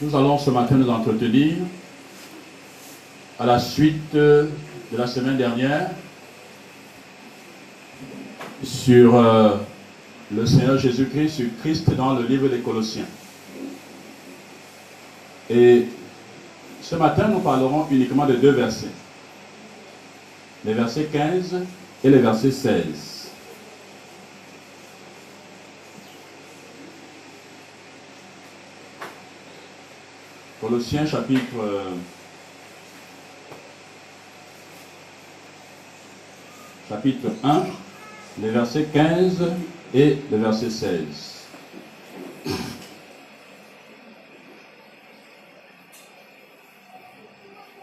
Nous allons ce matin nous entretenir à la suite de la semaine dernière sur euh, le Seigneur Jésus-Christ, sur Christ dans le livre des Colossiens. Et ce matin, nous parlerons uniquement de deux versets. Les versets 15 et les versets 16. Colossiens chapitre euh, chapitre 1, les versets 15 et le verset 16.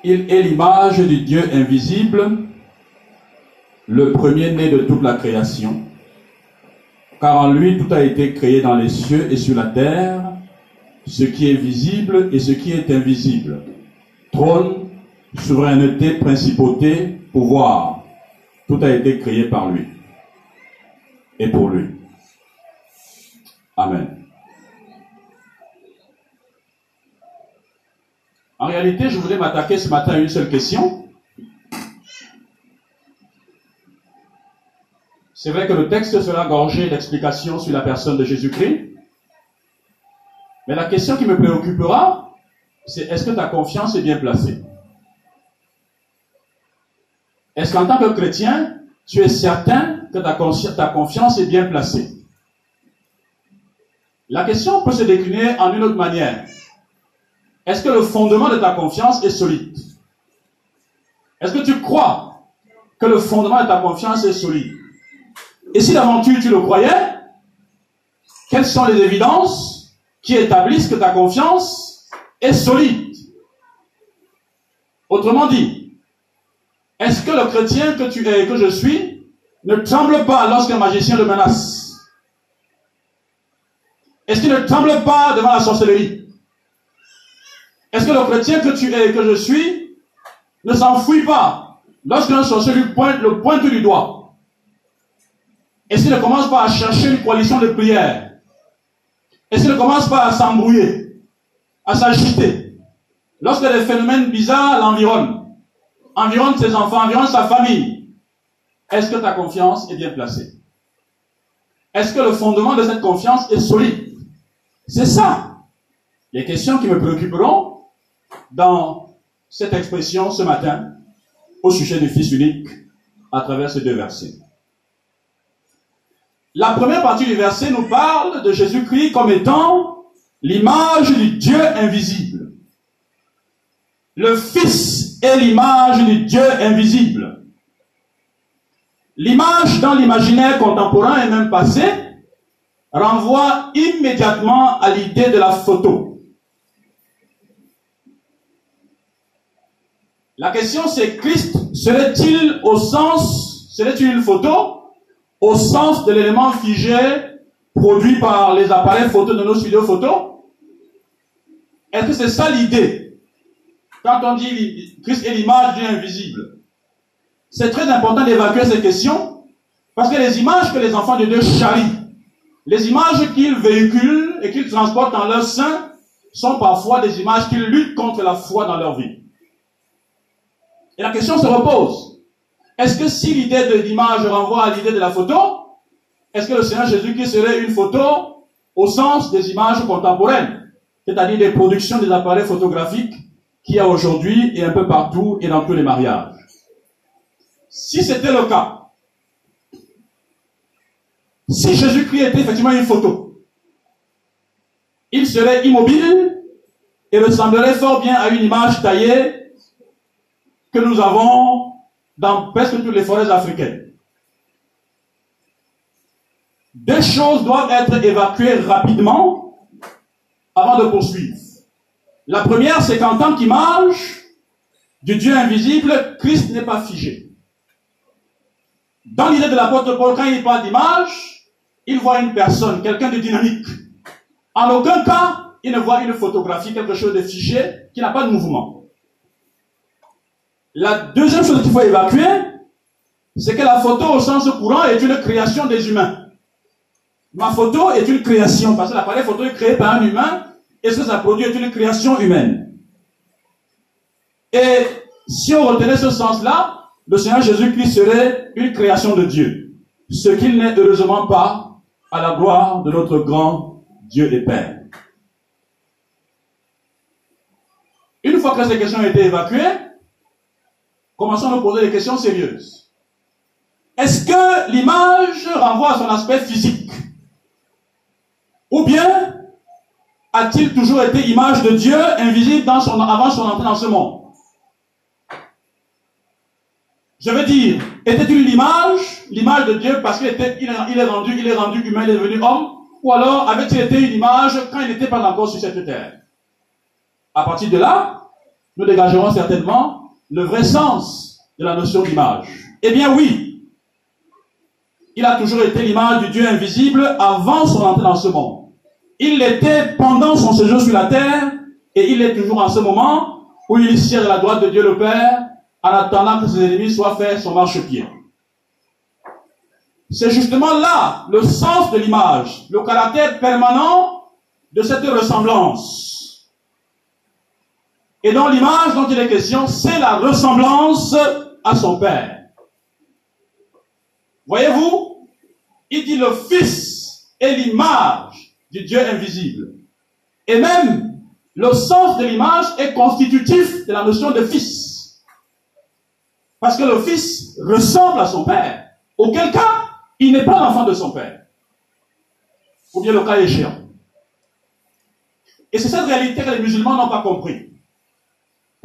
Il est l'image du Dieu invisible, le premier-né de toute la création, car en lui tout a été créé dans les cieux et sur la terre, ce qui est visible et ce qui est invisible. Trône, souveraineté, principauté, pouvoir. Tout a été créé par lui et pour lui. Amen. En réalité, je voudrais m'attaquer ce matin à une seule question. C'est vrai que le texte sera gorgé d'explications sur la personne de Jésus-Christ, mais la question qui me préoccupera, c'est est-ce que ta confiance est bien placée? Est-ce qu'en tant que chrétien, tu es certain que ta, confiance est bien placée? La question peut se décliner en une autre manière. Est-ce que le fondement de ta confiance est solide? Est-ce que tu crois que le fondement de ta confiance est solide? Et si d'aventure tu le croyais, quelles sont les évidences qui établissent que ta confiance est solide. Autrement dit, est-ce que le chrétien que tu es et que je suis ne tremble pas lorsqu'un magicien le menace? Est-ce qu'il ne tremble pas devant la sorcellerie? Est-ce que le chrétien que tu es et que je suis ne s'enfuit pas lorsqu'un sorcier lui pointe le pointe du doigt? Est-ce qu'il ne commence pas à chercher une coalition de prière et s'il ne commence pas à s'embrouiller, à s'agiter, lorsque des phénomènes bizarres l'environnent, environnent ses enfants, environnent sa famille, est-ce que ta confiance est bien placée? Est-ce que le fondement de cette confiance est solide? C'est ça. Les questions qui me préoccuperont dans cette expression ce matin au sujet du Fils unique à travers ces deux versets. La première partie du verset nous parle de Jésus-Christ comme étant l'image du Dieu invisible. Le Fils est l'image du Dieu invisible. L'image dans l'imaginaire contemporain et même passé renvoie immédiatement à l'idée de la photo. La question c'est Christ serait-il au sens, serait-il une photo? Au sens de l'élément figé produit par les appareils photo de nos studios photo Est-ce que c'est ça l'idée? Quand on dit Christ est l'image du invisible, c'est très important d'évacuer ces questions parce que les images que les enfants de Dieu charrient, les images qu'ils véhiculent et qu'ils transportent dans leur sein sont parfois des images qui luttent contre la foi dans leur vie. Et la question se repose. Est-ce que si l'idée de l'image renvoie à l'idée de la photo, est-ce que le Seigneur Jésus-Christ serait une photo au sens des images contemporaines, c'est-à-dire des productions des appareils photographiques qu'il y a aujourd'hui et un peu partout et dans tous les mariages? Si c'était le cas, si Jésus-Christ était effectivement une photo, il serait immobile et ressemblerait fort bien à une image taillée que nous avons dans presque toutes les forêts africaines. Deux choses doivent être évacuées rapidement avant de poursuivre. La première, c'est qu'en tant qu'image du Dieu invisible, Christ n'est pas figé. Dans l'idée de l'apôtre Paul, quand il parle d'image, il voit une personne, quelqu'un de dynamique. En aucun cas, il ne voit une photographie, quelque chose de figé, qui n'a pas de mouvement. La deuxième chose qu'il faut évacuer, c'est que la photo au sens courant est une création des humains. ma photo est une création, parce que l'appareil photo est créé par un humain, et ce que ça produit est une création humaine. Et si on retenait ce sens-là, le Seigneur Jésus-Christ serait une création de Dieu. Ce qu'il n'est heureusement pas à la gloire de notre grand Dieu et Père. Une fois que ces questions ont été évacuées, commençons à nous poser des questions sérieuses. Est-ce que l'image renvoie à son aspect physique Ou bien a-t-il toujours été image de Dieu invisible avant son entrée dans ce monde Je veux dire, était-il l'image, l'image de Dieu parce qu'il il est, rendu, il est rendu humain, il est devenu homme, ou alors avait-il été une image quand il n'était pas encore sur cette terre? À partir de là, nous dégagerons certainement le vrai sens de la notion d'image. Eh bien oui, il a toujours été l'image du Dieu invisible avant son entrée dans ce monde. Il l'était pendant son séjour sur la terre et il est toujours en ce moment où il siège à la droite de Dieu le Père en attendant que ses ennemis soient faits son marchepied. C'est justement là le sens de l'image, le caractère permanent de cette ressemblance. Et dans l'image dont il est question, c'est la ressemblance à son Père. Voyez-vous, il dit le Fils est l'image du Dieu invisible. Et même, le sens de l'image est constitutif de la notion de Fils. Parce que le fils ressemble à son père. Auquel cas, il n'est pas l'enfant de son père. Ou bien le cas échéant. Et c'est cette réalité que les musulmans n'ont pas compris.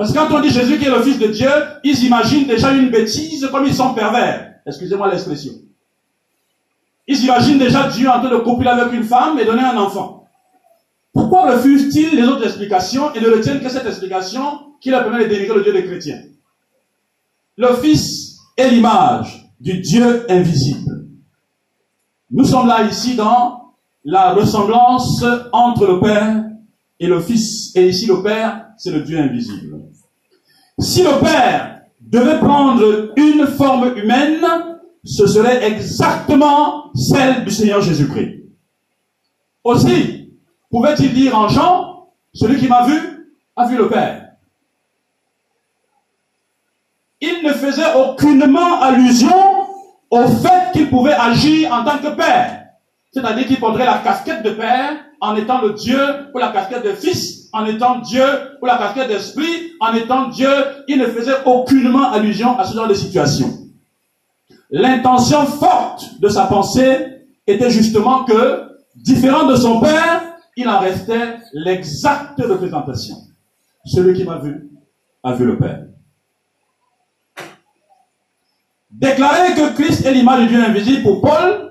Parce que quand on dit Jésus qui est le Fils de Dieu, ils imaginent déjà une bêtise comme ils sont pervers. Excusez-moi l'expression. Ils imaginent déjà Dieu en train de copuler avec une femme et donner un enfant. Pourquoi refusent-ils les autres explications et ne retiennent que cette explication qui leur permet de dénigrer le Dieu des chrétiens? Le Fils est l'image du Dieu invisible. Nous sommes là ici dans la ressemblance entre le Père et le Fils. Et ici le Père, c'est le Dieu invisible. Si le Père devait prendre une forme humaine, ce serait exactement celle du Seigneur Jésus-Christ. Aussi, pouvait-il dire en Jean, celui qui m'a vu a vu le Père il ne faisait aucunement allusion au fait qu'il pouvait agir en tant que père. C'est-à-dire qu'il prendrait la casquette de père en étant le Dieu, ou la casquette de fils en étant Dieu, ou la casquette d'esprit en étant Dieu. Il ne faisait aucunement allusion à ce genre de situation. L'intention forte de sa pensée était justement que, différent de son père, il en restait l'exacte représentation. Celui qui m'a vu a vu le Père. Déclarer que Christ est l'image du Dieu invisible pour Paul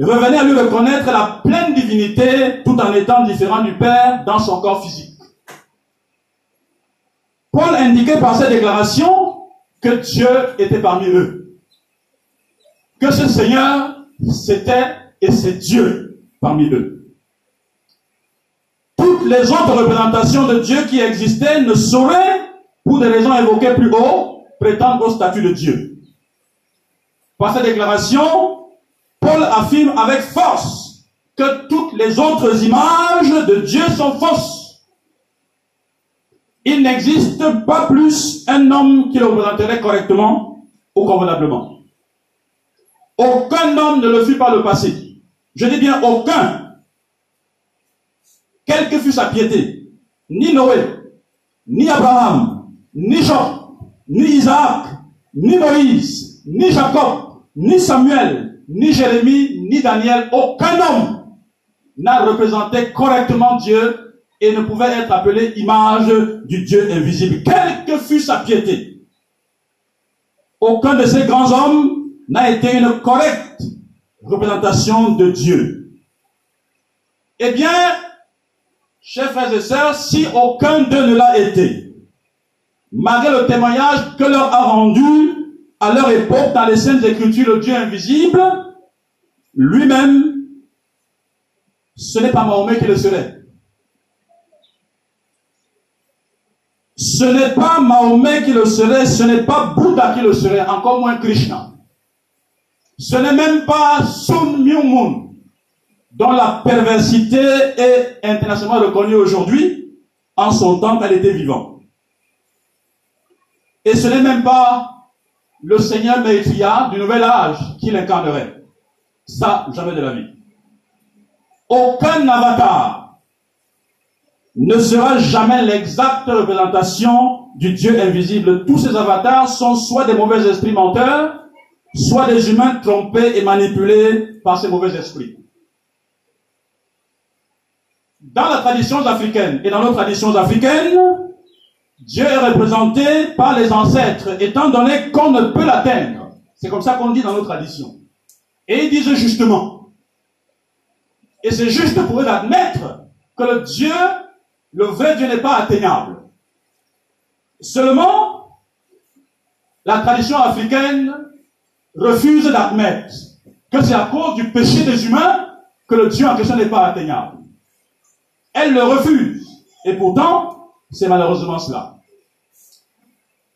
revenait à lui reconnaître la pleine divinité tout en étant différent du Père dans son corps physique. Paul indiquait par cette déclaration que Dieu était parmi eux. Que ce Seigneur, c'était et c'est Dieu parmi eux. Toutes les autres représentations de Dieu qui existaient ne sauraient, pour des raisons évoquées plus haut, prétendre au statut de Dieu. Par cette déclaration, Paul affirme avec force que toutes les autres images de Dieu sont fausses. Il n'existe pas plus un homme qui le représenterait correctement ou convenablement. Aucun homme ne le fut par le passé. Je dis bien aucun. Quelle que fût sa piété, ni Noé, ni Abraham, ni Jean, ni Isaac, ni Moïse, ni Jacob, ni Samuel, ni Jérémie, ni Daniel, aucun homme n'a représenté correctement Dieu et ne pouvait être appelé image du Dieu invisible, quelle que fût sa piété. Aucun de ces grands hommes n'a été une correcte représentation de Dieu. Eh bien, chers frères et sœurs, si aucun d'eux ne l'a été, malgré le témoignage que leur a rendu à leur époque, dans les Saintes Écritures, le Dieu invisible, lui-même, ce n'est pas Mahomet qui le serait. Ce n'est pas Mahomet qui le serait, ce n'est pas Bouddha qui le serait, encore moins Krishna. Ce n'est même pas Sun Myung dont la perversité est internationalement reconnue aujourd'hui, en son temps qu'elle était vivante. Et ce n'est même pas le Seigneur Maitria du nouvel âge qui l'incarnerait. Ça, jamais de la vie. Aucun avatar ne sera jamais l'exacte représentation du Dieu invisible. Tous ces avatars sont soit des mauvais esprits menteurs, soit des humains trompés et manipulés par ces mauvais esprits. Dans la tradition africaine et dans nos traditions africaines, Dieu est représenté par les ancêtres, étant donné qu'on ne peut l'atteindre. C'est comme ça qu'on dit dans nos traditions. Et ils disent justement, et c'est juste pour eux d'admettre que le Dieu, le vrai Dieu n'est pas atteignable. Seulement, la tradition africaine refuse d'admettre que c'est à cause du péché des humains que le Dieu en question n'est pas atteignable. Elle le refuse. Et pourtant, c'est malheureusement cela.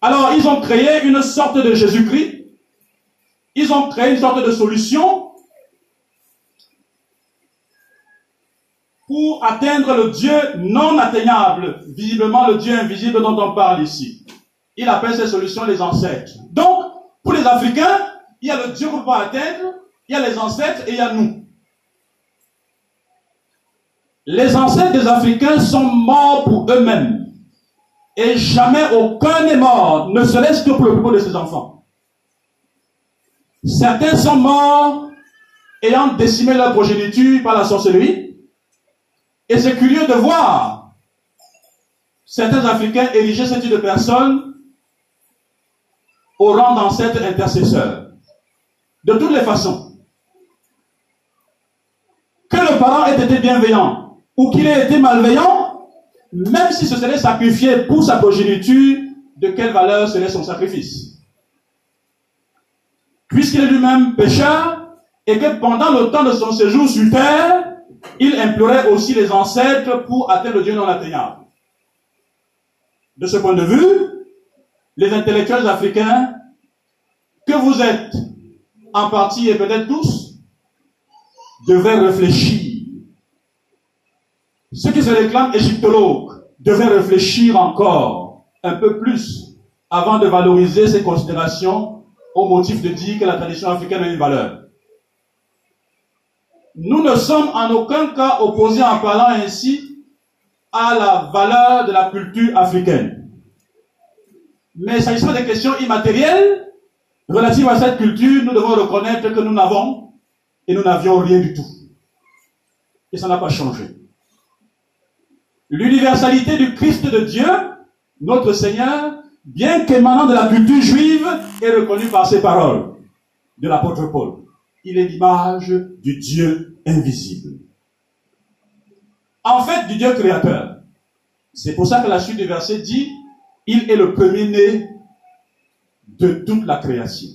Alors, ils ont créé une sorte de Jésus-Christ. Ils ont créé une sorte de solution pour atteindre le Dieu non atteignable, visiblement le Dieu invisible dont on parle ici. Il appelle ces solutions les ancêtres. Donc, pour les Africains, il y a le Dieu qu'on peut atteindre, il y a les ancêtres et il y a nous. Les ancêtres des Africains sont morts pour eux-mêmes. Et jamais aucun n'est mort, ne serait-ce que pour le propos de ses enfants. Certains sont morts ayant décimé leur progéniture par la sorcellerie. Et c'est curieux de voir certains Africains ériger ce type de personnes au rang d'ancêtres intercesseurs. De toutes les façons. Que le parent ait été bienveillant, ou qu'il ait été malveillant, même si ce serait sacrifié pour sa progéniture, de quelle valeur serait son sacrifice? Puisqu'il est lui-même pécheur, et que pendant le temps de son séjour sur terre, il implorait aussi les ancêtres pour atteindre le Dieu non atteignable. De ce point de vue, les intellectuels africains, que vous êtes, en partie et peut-être tous, devraient réfléchir ceux qui se réclament égyptologues devaient réfléchir encore un peu plus avant de valoriser ces considérations au motif de dire que la tradition africaine a une valeur. Nous ne sommes en aucun cas opposés en parlant ainsi à la valeur de la culture africaine. Mais s'agissant des questions immatérielles relatives à cette culture, nous devons reconnaître que nous n'avons et nous n'avions rien du tout. Et ça n'a pas changé. L'universalité du Christ de Dieu, notre Seigneur, bien qu'émanant de la culture juive, est reconnue par ses paroles de l'apôtre Paul. Il est l'image du Dieu invisible. En fait, du Dieu créateur. C'est pour ça que la suite du verset dit, il est le premier-né de toute la création.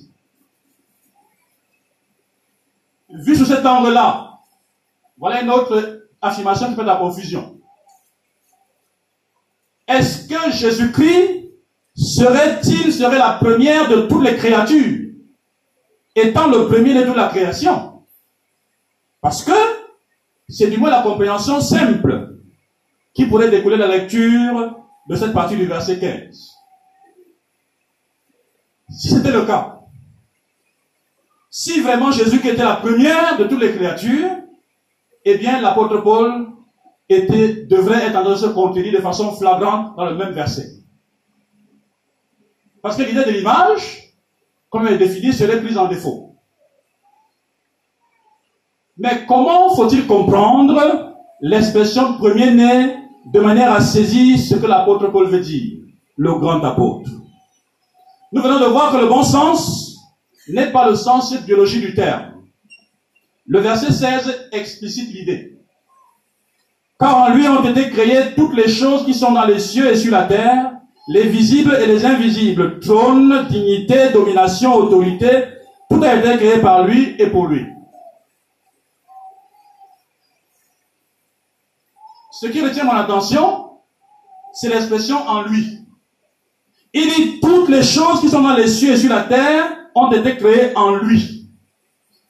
Vu sous cet angle-là, voilà une autre affirmation qui fait de la confusion. Est-ce que Jésus-Christ serait-il, serait la première de toutes les créatures, étant le premier de toute la création? Parce que c'est du moins la compréhension simple qui pourrait découler de la lecture de cette partie du verset 15. Si c'était le cas, si vraiment Jésus était la première de toutes les créatures, eh bien l'apôtre Paul devrait être en se contenir de façon flagrante dans le même verset. Parce que l'idée de l'image, comme elle est définie, serait prise en défaut. Mais comment faut-il comprendre l'expression premier-né de manière à saisir ce que l'apôtre Paul veut dire, le grand apôtre? Nous venons de voir que le bon sens n'est pas le sens biologique du terme. Le verset 16 explicite l'idée. Car en lui ont été créées toutes les choses qui sont dans les cieux et sur la terre, les visibles et les invisibles, trône, dignité, domination, autorité, tout a été créé par lui et pour lui. Ce qui retient mon attention, c'est l'expression en lui. Il dit toutes les choses qui sont dans les cieux et sur la terre ont été créées en lui.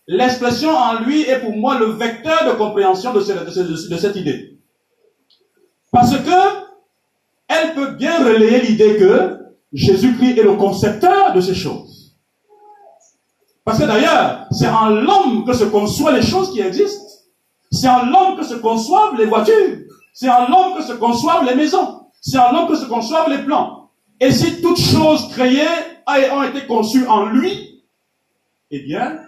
l'expression en lui est pour moi le vecteur de compréhension de, cette idée. Parce que elle peut bien relayer l'idée que Jésus-Christ est le concepteur de ces choses. Parce que d'ailleurs, c'est en l'homme que se conçoivent les choses qui existent. C'est en l'homme que se conçoivent les voitures. C'est en l'homme que se conçoivent les maisons. C'est en l'homme que se conçoivent les plans. Et si toutes choses créées ont été conçues en lui, eh bien,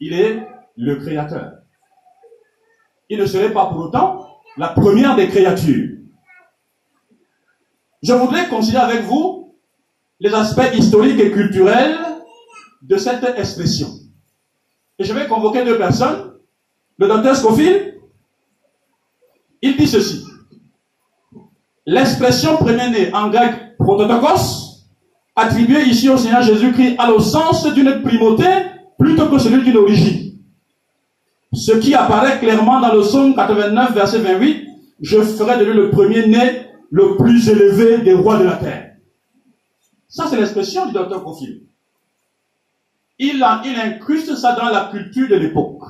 il est le créateur. Il ne serait pas pour autant la première des créatures. Je voudrais considérer avec vous les aspects historiques et culturels de cette expression. Et je vais convoquer deux personnes. Le docteur Scofield, il dit ceci. L'expression premier-né en grec prototokos, attribuée ici au Seigneur Jésus-Christ, a le sens d'une primauté plutôt que celui d'une origine. Ce qui apparaît clairement dans le psaume 89, verset 28, je ferai de lui le premier-né, le plus élevé des rois de la terre. Ça, c'est l'expression du docteur Profil. Il, il incruste ça dans la culture de l'époque.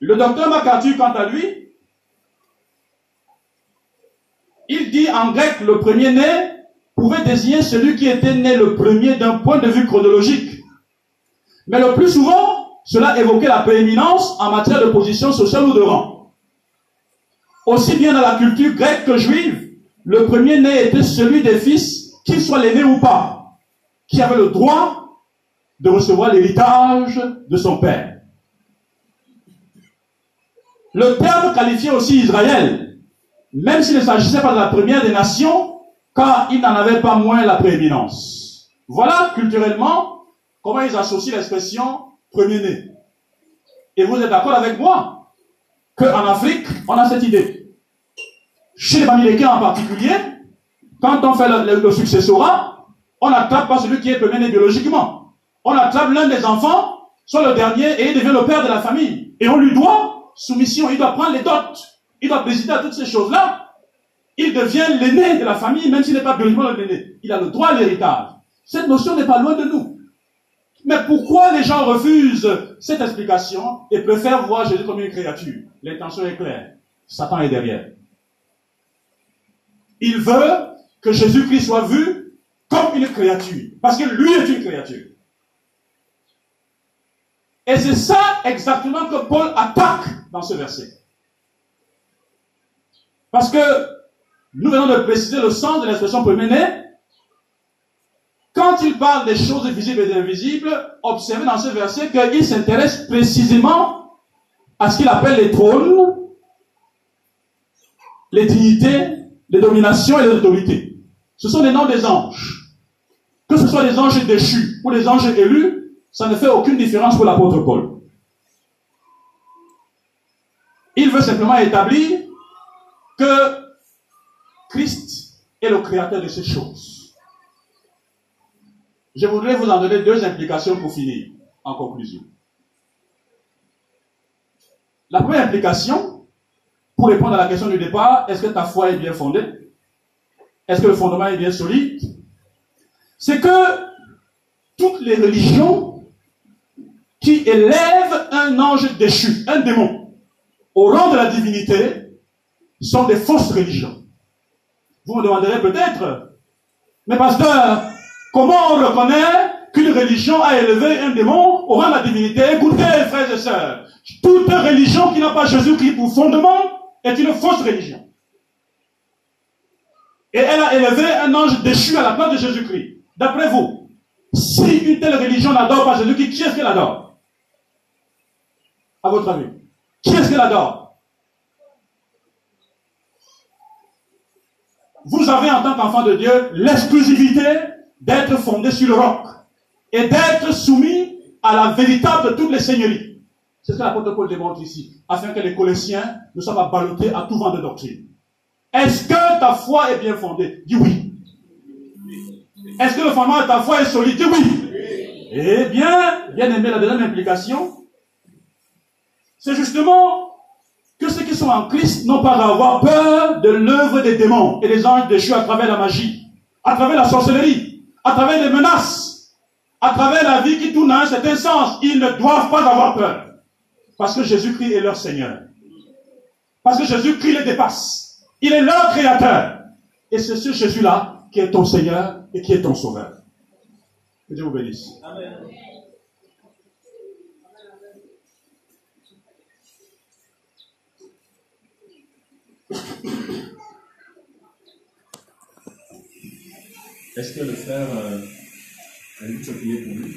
Le docteur MacArthur, quant à lui, il dit en grec le premier-né pouvait désigner celui qui était né le premier d'un point de vue chronologique. Mais le plus souvent, cela évoquait la prééminence en matière de position sociale ou de rang. Aussi bien dans la culture grecque que juive, le premier-né était celui des fils, qu'il soit l'aîné ou pas, qui avait le droit de recevoir l'héritage de son père. Le terme qualifiait aussi Israël, même s'il ne s'agissait pas de la première des nations, car il n'en avait pas moins la prééminence. Voilà culturellement comment ils associent l'expression premier-né. Et vous êtes d'accord avec moi qu'en Afrique, on a cette idée. Chez les Bamilekins en particulier, quand on fait le, le, successorat, on n'attrape pas celui qui est premier-né biologiquement. On attrape l'un des enfants, soit le dernier, et il devient le père de la famille. Et on lui doit soumission, il doit prendre les dots, il doit présider à toutes ces choses-là. Il devient l'aîné de la famille, même s'il n'est pas biologiquement l'aîné. Il a le droit à l'héritage. Cette notion n'est pas loin de nous. Mais pourquoi les gens refusent cette explication et préfèrent voir Jésus comme une créature? L'intention est claire. Satan est derrière. Il veut que Jésus-Christ soit vu comme une créature. Parce que lui est une créature. Et c'est ça exactement que Paul attaque dans ce verset. Parce que nous venons de préciser le sens de l'expression premier quand il parle des choses visibles et invisibles, observez dans ce verset qu'il s'intéresse précisément à ce qu'il appelle les trônes, les dignités, les dominations et les autorités. Ce sont les noms des anges. Que ce soit des anges déchus ou des anges élus, ça ne fait aucune différence pour l'apôtre Paul. Il veut simplement établir que Christ est le créateur de ces choses. Je voudrais vous en donner deux implications pour finir, en conclusion. La première implication, pour répondre à la question du départ, est-ce que ta foi est bien fondée? Est-ce que le fondement est bien solide? C'est que toutes les religions qui élèvent un ange déchu, un démon, au rang de la divinité, sont des fausses religions. Vous me demanderez peut-être, mais pasteur, Comment on reconnaît qu'une religion a élevé un démon au rang de la divinité Écoutez, frères et sœurs, toute religion qui n'a pas Jésus-Christ pour fondement est une fausse religion. Et elle a élevé un ange déchu à la place de Jésus-Christ. D'après vous, si une telle religion n'adore pas Jésus-Christ, qui est-ce qu'elle adore? À votre avis Qui est-ce qu'elle adore? Vous avez en tant qu'enfant de Dieu l'exclusivité d'être fondé sur le roc et d'être soumis à la véritable de toutes les seigneuries. C'est ce que l'apôtre Paul démontre ici, afin que les Colossiens ne soient pas ballottés à tout vent de doctrine. Est-ce que ta foi est bien fondée? Dis oui. Est-ce que le fondement de ta foi est solide? Dis oui. Eh bien, bien aimé, la deuxième implication, c'est justement que ceux qui sont en Christ n'ont pas à avoir peur de l'œuvre des démons et des anges déchus à travers la magie, à travers la sorcellerie, à travers les menaces, à travers la vie qui tourne à un certain sens. Ils ne doivent pas avoir peur. Parce que Jésus-Christ est leur Seigneur. Parce que Jésus-Christ les dépasse. Il est leur créateur. Et c'est ce Jésus-là qui est ton Seigneur et qui est ton Sauveur. Que Dieu vous bénisse. Amen. Est-ce que le frère euh, a eu prier pour lui?